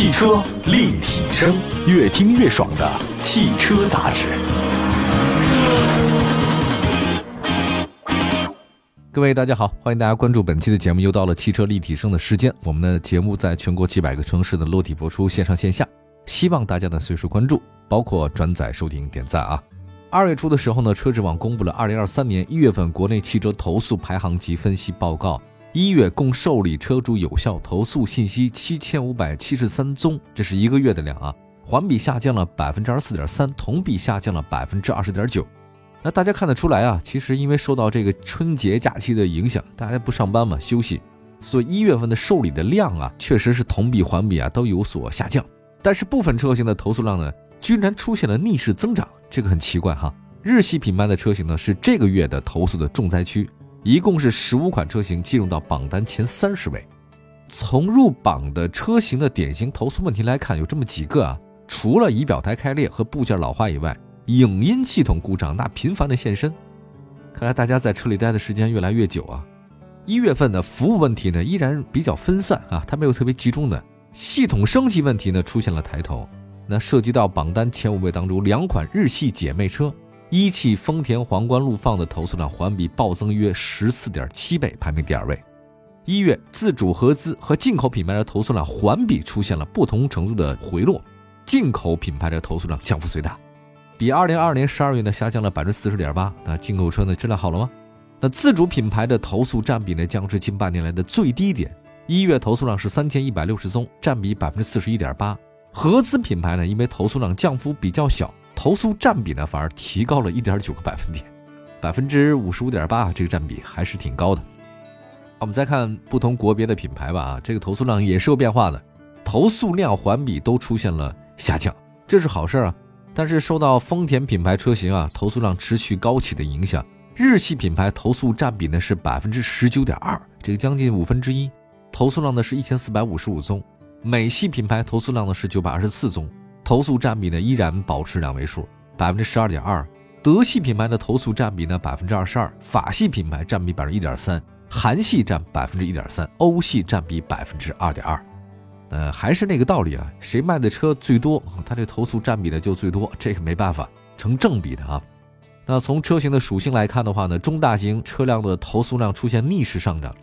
汽车立体声，越听越爽的汽车杂志。各位大家好，欢迎大家关注本期的节目，又到了汽车立体声的时间。我们的节目在全国几百个城市的落地播出，线上线下，希望大家呢随时关注，包括转载、收听、点赞啊。二月初的时候呢，车之网公布了二零二三年一月份国内汽车投诉排行及分析报告。一月共受理车主有效投诉信息七千五百七十三宗，这是一个月的量啊，环比下降了百分之二十四点三，同比下降了百分之二十点九。那大家看得出来啊，其实因为受到这个春节假期的影响，大家不上班嘛，休息，所以一月份的受理的量啊，确实是同比环比啊都有所下降。但是部分车型的投诉量呢，居然出现了逆势增长，这个很奇怪哈。日系品牌的车型呢，是这个月的投诉的重灾区。一共是十五款车型进入到榜单前三十位。从入榜的车型的典型投诉问题来看，有这么几个啊，除了仪表台开裂和部件老化以外，影音系统故障那频繁的现身。看来大家在车里待的时间越来越久啊。一月份的服务问题呢依然比较分散啊，它没有特别集中的。系统升级问题呢出现了抬头，那涉及到榜单前五位当中两款日系姐妹车。一汽丰田皇冠陆放的投诉量环比暴增约十四点七倍，排名第二位。一月自主合资和进口品牌的投诉量环比出现了不同程度的回落，进口品牌的投诉量降幅最大，比二零二二年十二月呢下降了百分之四十点八。那进口车呢质量好了吗？那自主品牌的投诉占比呢降至近半年来的最低点，一月投诉量是三千一百六十宗，占比百分之四十一点八。合资品牌呢因为投诉量降幅比较小。投诉占比呢，反而提高了一点九个百分点，百分之五十五点八，这个占比还是挺高的。我们再看不同国别的品牌吧，啊，这个投诉量也是有变化的，投诉量环比都出现了下降，这是好事啊。但是受到丰田品牌车型啊投诉量持续高企的影响，日系品牌投诉占比呢是百分之十九点二，这个将近五分之一，投诉量呢是一千四百五十五宗，美系品牌投诉量呢是九百二十四宗。投诉占比呢依然保持两位数，百分之十二点二。德系品牌的投诉占比呢百分之二十二，法系品牌占比百分之一点三，韩系占百分之一点三，欧系占比百分之二点二。呃，还是那个道理啊，谁卖的车最多，他这投诉占比呢就最多，这个没办法，成正比的啊。那从车型的属性来看的话呢，中大型车辆的投诉量出现逆势上涨，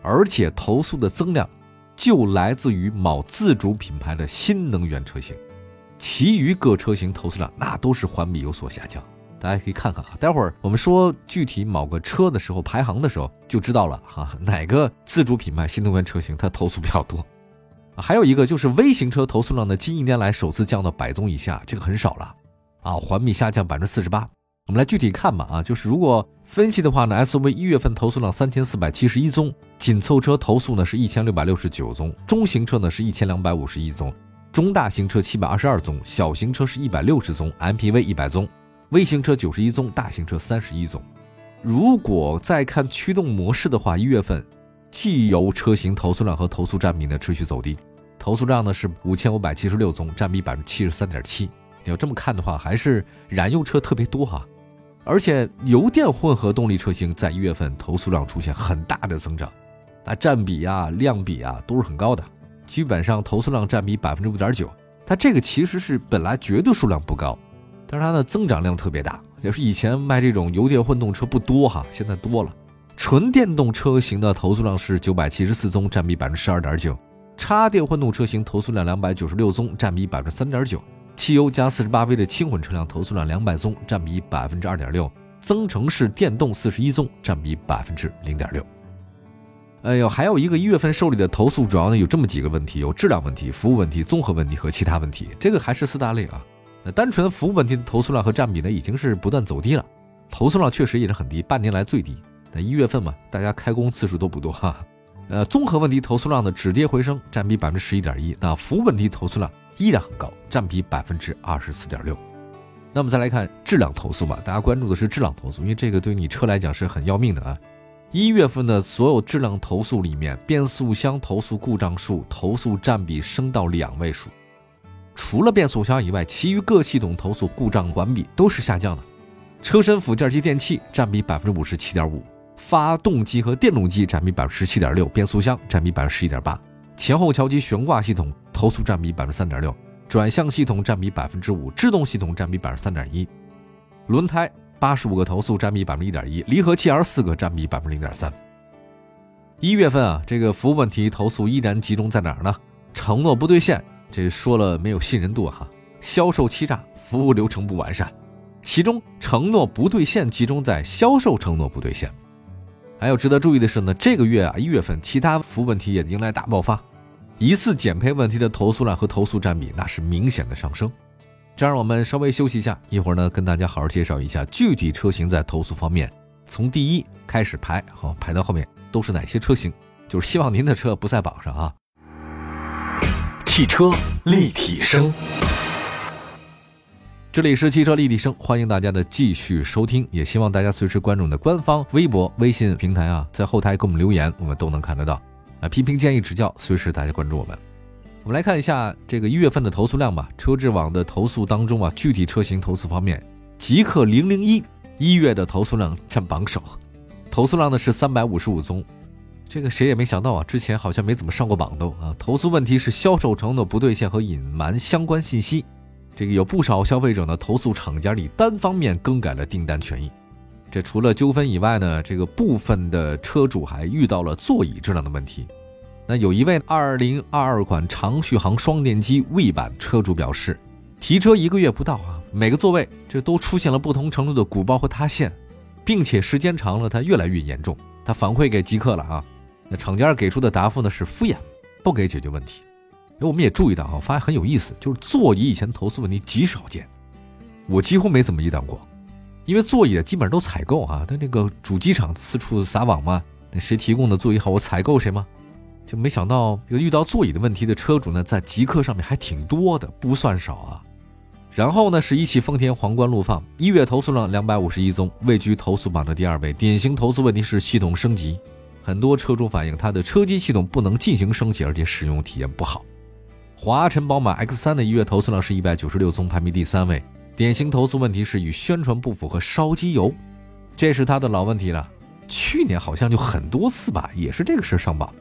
而且投诉的增量就来自于某自主品牌的新能源车型。其余各车型投诉量那都是环比有所下降，大家可以看看啊。待会儿我们说具体某个车的时候排行的时候就知道了哈，哪个自主品牌新能源车型它投诉比较多。还有一个就是微型车投诉量呢，近一年来首次降到百宗以下，这个很少了啊，环比下降百分之四十八。我们来具体看吧啊，就是如果分析的话呢，SUV 一月份投诉量三千四百七十一宗，紧凑车投诉呢是一千六百六十九宗，中型车呢是一千两百五十一宗。中大型车七百二十二宗，小型车是一百六十宗，MPV 一百宗，微型车九十一宗，大型车三十一宗。如果再看驱动模式的话，一月份汽油车型投诉量和投诉占比呢持续走低，投诉量呢是五千五百七十六宗，占比百分之七十三点七。你要这么看的话，还是燃油车特别多哈，而且油电混合动力车型在一月份投诉量出现很大的增长，那占比啊、量比啊都是很高的。基本上投诉量占比百分之五点九，它这个其实是本来绝对数量不高，但是它的增长量特别大。也是以前卖这种油电混动车不多哈，现在多了。纯电动车型的投诉量是九百七十四宗，占比百分之十二点九；插电混动车型投诉量两百九十六宗，占比百分之三点九；汽油加四十八 V 的轻混车辆投诉量两百宗，占比百分之二点六；增程式电动四十一宗，占比百分之零点六。哎呦，还有一个一月份受理的投诉，主要呢有这么几个问题：有质量问题、服务问题、综合问题和其他问题。这个还是四大类啊。那单纯服务问题的投诉量和占比呢，已经是不断走低了。投诉量确实也是很低，半年来最低。那一月份嘛，大家开工次数都不多哈。呃，综合问题投诉量呢止跌回升，占比百分之十一点一。那服务问题投诉量依然很高，占比百分之二十四点六。那么再来看质量投诉吧，大家关注的是质量投诉，因为这个对你车来讲是很要命的啊。一月份的所有质量投诉里面，变速箱投诉故障数投诉占比升到两位数，除了变速箱以外，其余各系统投诉故障环比都是下降的。车身附件及电器占比百分之五十七点五，发动机和电动机占比百分之十七点六，变速箱占比百分之十一点八，前后桥机悬挂系统投诉占比百分之三点六，转向系统占比百分之五，制动系统占比百分之三点一，轮胎八十五个投诉占比百分之一点一，离合器二十四个占比百分之零点三。一月份啊，这个服务问题投诉依然集中在哪儿呢？承诺不兑现，这说了没有信任度哈。销售欺诈，服务流程不完善，其中承诺不兑现集中在销售承诺不兑现。还有值得注意的是呢，这个月啊一月份，其他服务问题也迎来大爆发，疑似减配问题的投诉量和投诉占比那是明显的上升。这样我们稍微休息一下，一会儿呢跟大家好好介绍一下具体车型在投诉方面，从第一开始排，好排到后面都是哪些车型，就是希望您的车不在榜上啊。汽车立体声。这里是汽车立体声，欢迎大家的继续收听，也希望大家随时关注我们的官方微博、微信平台啊，在后台给我们留言，我们都能看得到。啊，批评建议指教，随时大家关注我们。我们来看一下这个一月份的投诉量吧。车质网的投诉当中啊，具体车型投诉方面，极氪零零一一月的投诉量占榜首，投诉量呢是三百五十五宗。这个谁也没想到啊，之前好像没怎么上过榜都啊。投诉问题是销售承诺不兑现和隐瞒相关信息。这个有不少消费者呢投诉厂家里单方面更改了订单权益。这除了纠纷以外呢，这个部分的车主还遇到了座椅质量的问题。那有一位2022款长续航双电机 V 版车主表示，提车一个月不到啊，每个座位这都出现了不同程度的鼓包和塌陷，并且时间长了它越来越严重。他反馈给极客了啊，那厂家给出的答复呢是敷衍，不给解决问题。哎我们也注意到啊，发现很有意思，就是座椅以前投诉问题极少见，我几乎没怎么遇到过，因为座椅基本上都采购啊，他那个主机厂四处撒网嘛，那谁提供的座椅好，我采购谁吗？就没想到遇到座椅的问题的车主呢，在极客上面还挺多的，不算少啊。然后呢，是一汽丰田皇冠陆放，一月投诉量两百五十一宗，位居投诉榜的第二位，典型投诉问题是系统升级，很多车主反映他的车机系统不能进行升级，而且使用体验不好。华晨宝马 X3 的一月投诉量是一百九十六宗，排名第三位。典型投诉问题是与宣传不符合烧机油，这是他的老问题了。去年好像就很多次吧，也是这个事上榜。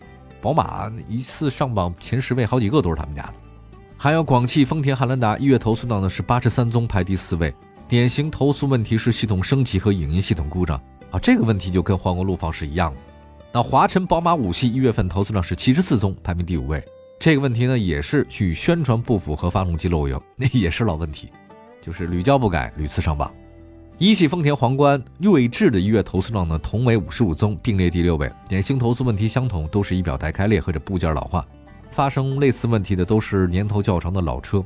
宝马一次上榜前十位，好几个都是他们家的。还有广汽丰田汉兰达一月投诉量呢是八十三宗，排第四位。典型投诉问题是系统升级和影音系统故障啊，这个问题就跟皇冠陆放是一样的。那华晨宝马五系一月份投诉量是七十四宗，排名第五位。这个问题呢，也是与宣传不符合发动机漏油，那也是老问题，就是屡教不改，屡次上榜。一汽丰田皇冠锐志的一月投诉量呢，同为五十五宗，并列第六位。典型投诉问题相同，都是仪表台开裂或者部件老化。发生类似问题的都是年头较长的老车。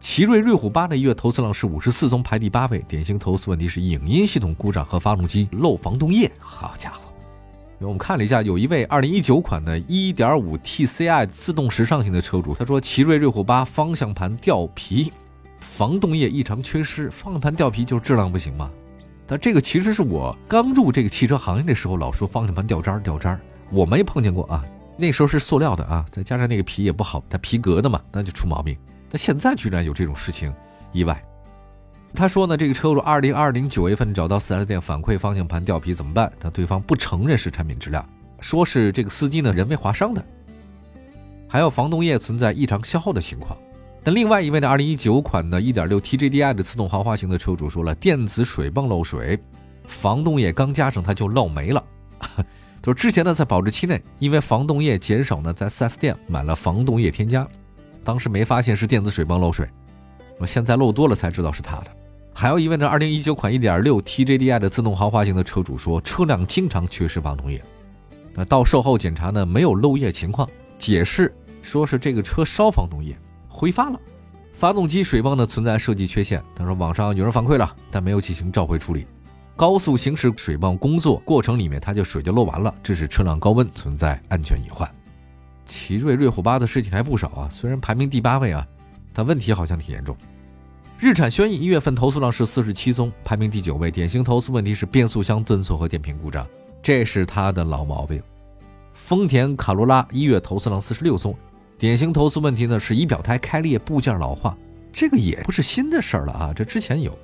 奇瑞瑞虎八的一月投诉量是五十四宗，排第八位。典型投诉问题是影音系统故障和发动机漏防冻液。好家伙！我们看了一下，有一位2019款的1.5 TCI 自动时尚型的车主，他说奇瑞瑞虎8方向盘掉皮防冻液异常缺失，方向盘掉皮就是质量不行吗？但这个其实是我刚入这个汽车行业的时候老说方向盘掉渣儿掉渣儿，我没碰见过啊。那时候是塑料的啊，再加上那个皮也不好，它皮革的嘛，那就出毛病。但现在居然有这种事情，意外。他说呢，这个车主二零二零九月份找到四 S 店反馈方向盘掉皮怎么办？他对方不承认是产品质量，说是这个司机呢人为划伤的，还有防冻液存在异常消耗的情况。那另外一位呢，二零一九款的一点六 TJDI 的自动豪华型的车主说了，电子水泵漏水，防冻液刚加上它就漏没了。就之前呢在保质期内，因为防冻液减少呢，在四 S 店买了防冻液添加，当时没发现是电子水泵漏水，我现在漏多了才知道是他的。还有一位呢，二零一九款一点六 TJDI 的自动豪华型的车主说，车辆经常缺失防冻液。那到售后检查呢，没有漏液情况，解释说是这个车烧防冻液挥发了，发动机水泵呢存在设计缺陷。他说网上有人反馈了，但没有进行召回处理。高速行驶水泵工作过程里面，它就水就漏完了，致使车辆高温存在安全隐患。奇瑞瑞虎八的事情还不少啊，虽然排名第八位啊，但问题好像挺严重。日产轩逸一月份投诉量是四十七宗，排名第九位。典型投诉问题是变速箱顿挫和电瓶故障，这是它的老毛病。丰田卡罗拉一月投诉量四十六宗，典型投诉问题呢是仪表台开裂、部件老化，这个也不是新的事儿了啊，这之前有。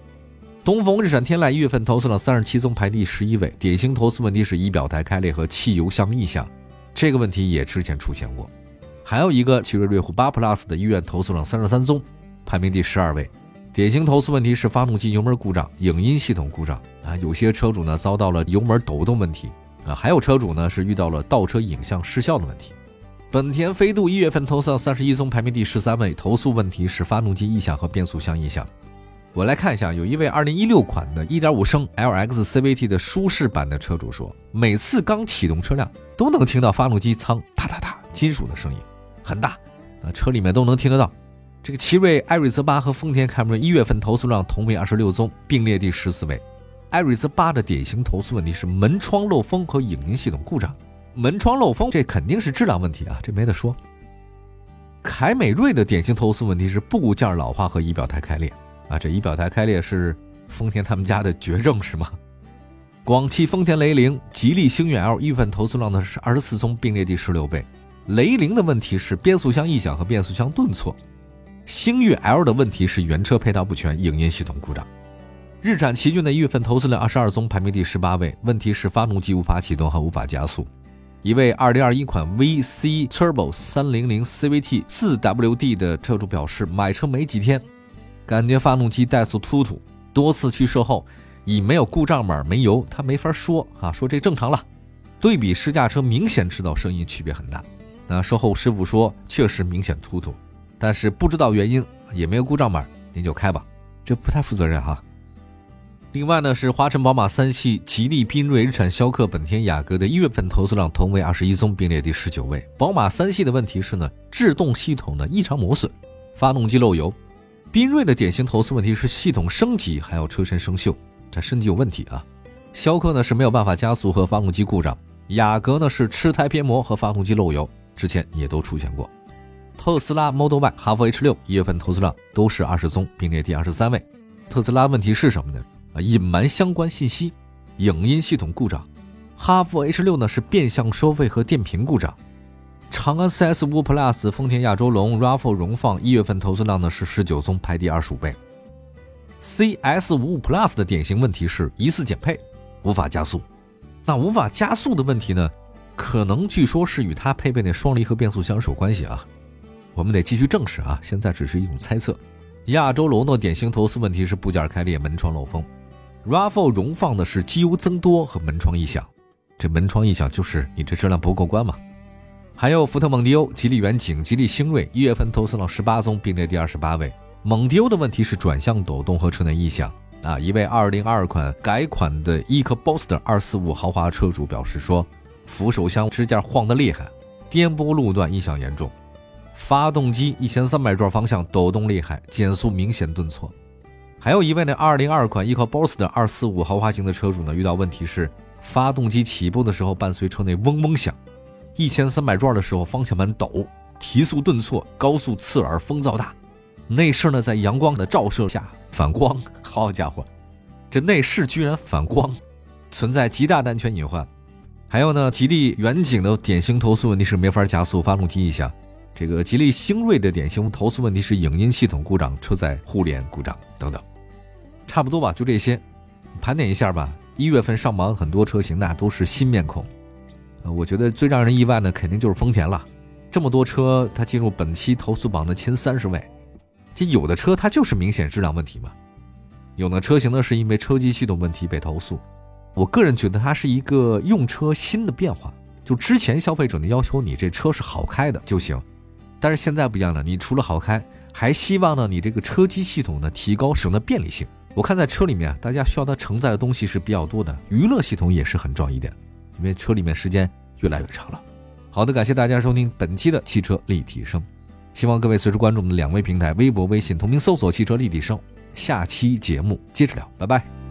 东风日产天籁一月份投诉了三十七宗，排第十一位。典型投诉问题是仪表台开裂和汽油箱异响，这个问题也之前出现过。还有一个奇瑞瑞虎八 Plus 的医院投诉了三十三宗，排名第十二位。典型投诉问题是发动机油门故障、影音系统故障啊，有些车主呢遭到了油门抖动问题啊，还有车主呢是遇到了倒车影像失效的问题。本田飞度一月份投诉三十一宗，排名第十三位，投诉问题是发动机异响和变速箱异响。我来看一下，有一位二零一六款的一点五升 LX CVT 的舒适版的车主说，每次刚启动车辆都能听到发动机舱哒哒哒金属的声音，很大，啊，车里面都能听得到。这个奇瑞艾瑞泽八和丰田凯美瑞一月份投诉量同为二十六宗，并列第十四位。艾瑞泽八的典型投诉问题是门窗漏风和影音系统故障。门窗漏风，这肯定是质量问题啊，这没得说。凯美瑞的典型投诉问题是部件老化和仪表台开裂啊，这仪表台开裂是丰田他们家的绝症是吗？广汽丰田雷凌、吉利星越 L 一月份投诉量呢是二十四宗，并列第十六位。雷凌的问题是变速箱异响和变速箱顿挫，星越 L 的问题是原车配套不全、影音系统故障。日产奇骏的一月份投诉量二十二宗，排名第十八位，问题是发动机无法启动和无法加速。一位2021款 VC Turbo 300 CVT 4WD 的车主表示，买车没几天，感觉发动机怠速突突，多次去售后，以没有故障码、没油，他没法说啊，说这正常了。对比试驾车，明显知道声音区别很大。那售后师傅说，确实明显突突，但是不知道原因，也没有故障码，您就开吧，这不太负责任哈。另外呢，是华晨宝马三系、吉利缤瑞、日产逍客、本田雅阁的一月份投诉量同为二十一宗，并列第十九位。宝马三系的问题是呢，制动系统的异常磨损，发动机漏油。缤瑞的典型投诉问题是系统升级，还有车身生锈，它升级有问题啊。逍客呢是没有办法加速和发动机故障，雅阁呢是吃胎偏磨和发动机漏油，之前也都出现过。特斯拉 Model Y、哈弗 H 六一月份投诉量都是二十宗，并列第二十三位。特斯拉问题是什么呢？啊，隐瞒相关信息，影音系统故障。哈弗 H 六呢是变相收费和电瓶故障。长安 CS 五 Plus、丰田亚洲龙、RAV4 荣放一月份投诉量呢是十九宗，排第二十五位。CS 五 Plus 的典型问题是疑似减配，无法加速。那无法加速的问题呢，可能据说是与它配备那双离合变速箱是有关系啊。我们得继续证实啊，现在只是一种猜测。亚洲龙的典型投诉问题是部件开裂、门窗漏风。RAV4 荣放的是机油增多和门窗异响，这门窗异响就是你这质量不过关嘛。还有福特蒙迪欧、吉利远景、吉利星瑞，一月份投诉了十八宗，并列第二十八位。蒙迪欧的问题是转向抖动和车内异响啊。一位二零二二款改款的 EcoBooster 二四五豪华车主表示说，扶手箱支架晃得厉害，颠簸路段异响严重，发动机一千三百转方向抖动厉害，减速明显顿挫。还有一位呢，二零二款 e c o b o s t 的二四五豪华型的车主呢，遇到问题是发动机起步的时候伴随车内嗡嗡响，一千三百转的时候方向盘抖，提速顿挫，高速刺耳，风噪大，内饰呢在阳光的照射下反光，好家伙，这内饰居然反光，存在极大的安全隐患。还有呢，吉利远景的典型投诉问题是没法加速，发动机异响。这个吉利星瑞的典型投诉问题是影音系统故障、车载互联故障等等。差不多吧，就这些，盘点一下吧。一月份上榜很多车型，那都是新面孔。呃，我觉得最让人意外的肯定就是丰田了。这么多车，它进入本期投诉榜的前三十位。这有的车它就是明显质量问题嘛，有的车型呢是因为车机系统问题被投诉。我个人觉得它是一个用车新的变化。就之前消费者呢要求你这车是好开的就行，但是现在不一样了，你除了好开，还希望呢你这个车机系统呢提高使用的便利性。我看在车里面，大家需要它承载的东西是比较多的，娱乐系统也是很重要一点，因为车里面时间越来越长了。好的，感谢大家收听本期的汽车立体声，希望各位随时关注我们的两位平台，微博、微信同名搜索“汽车立体声”。下期节目接着聊，拜拜。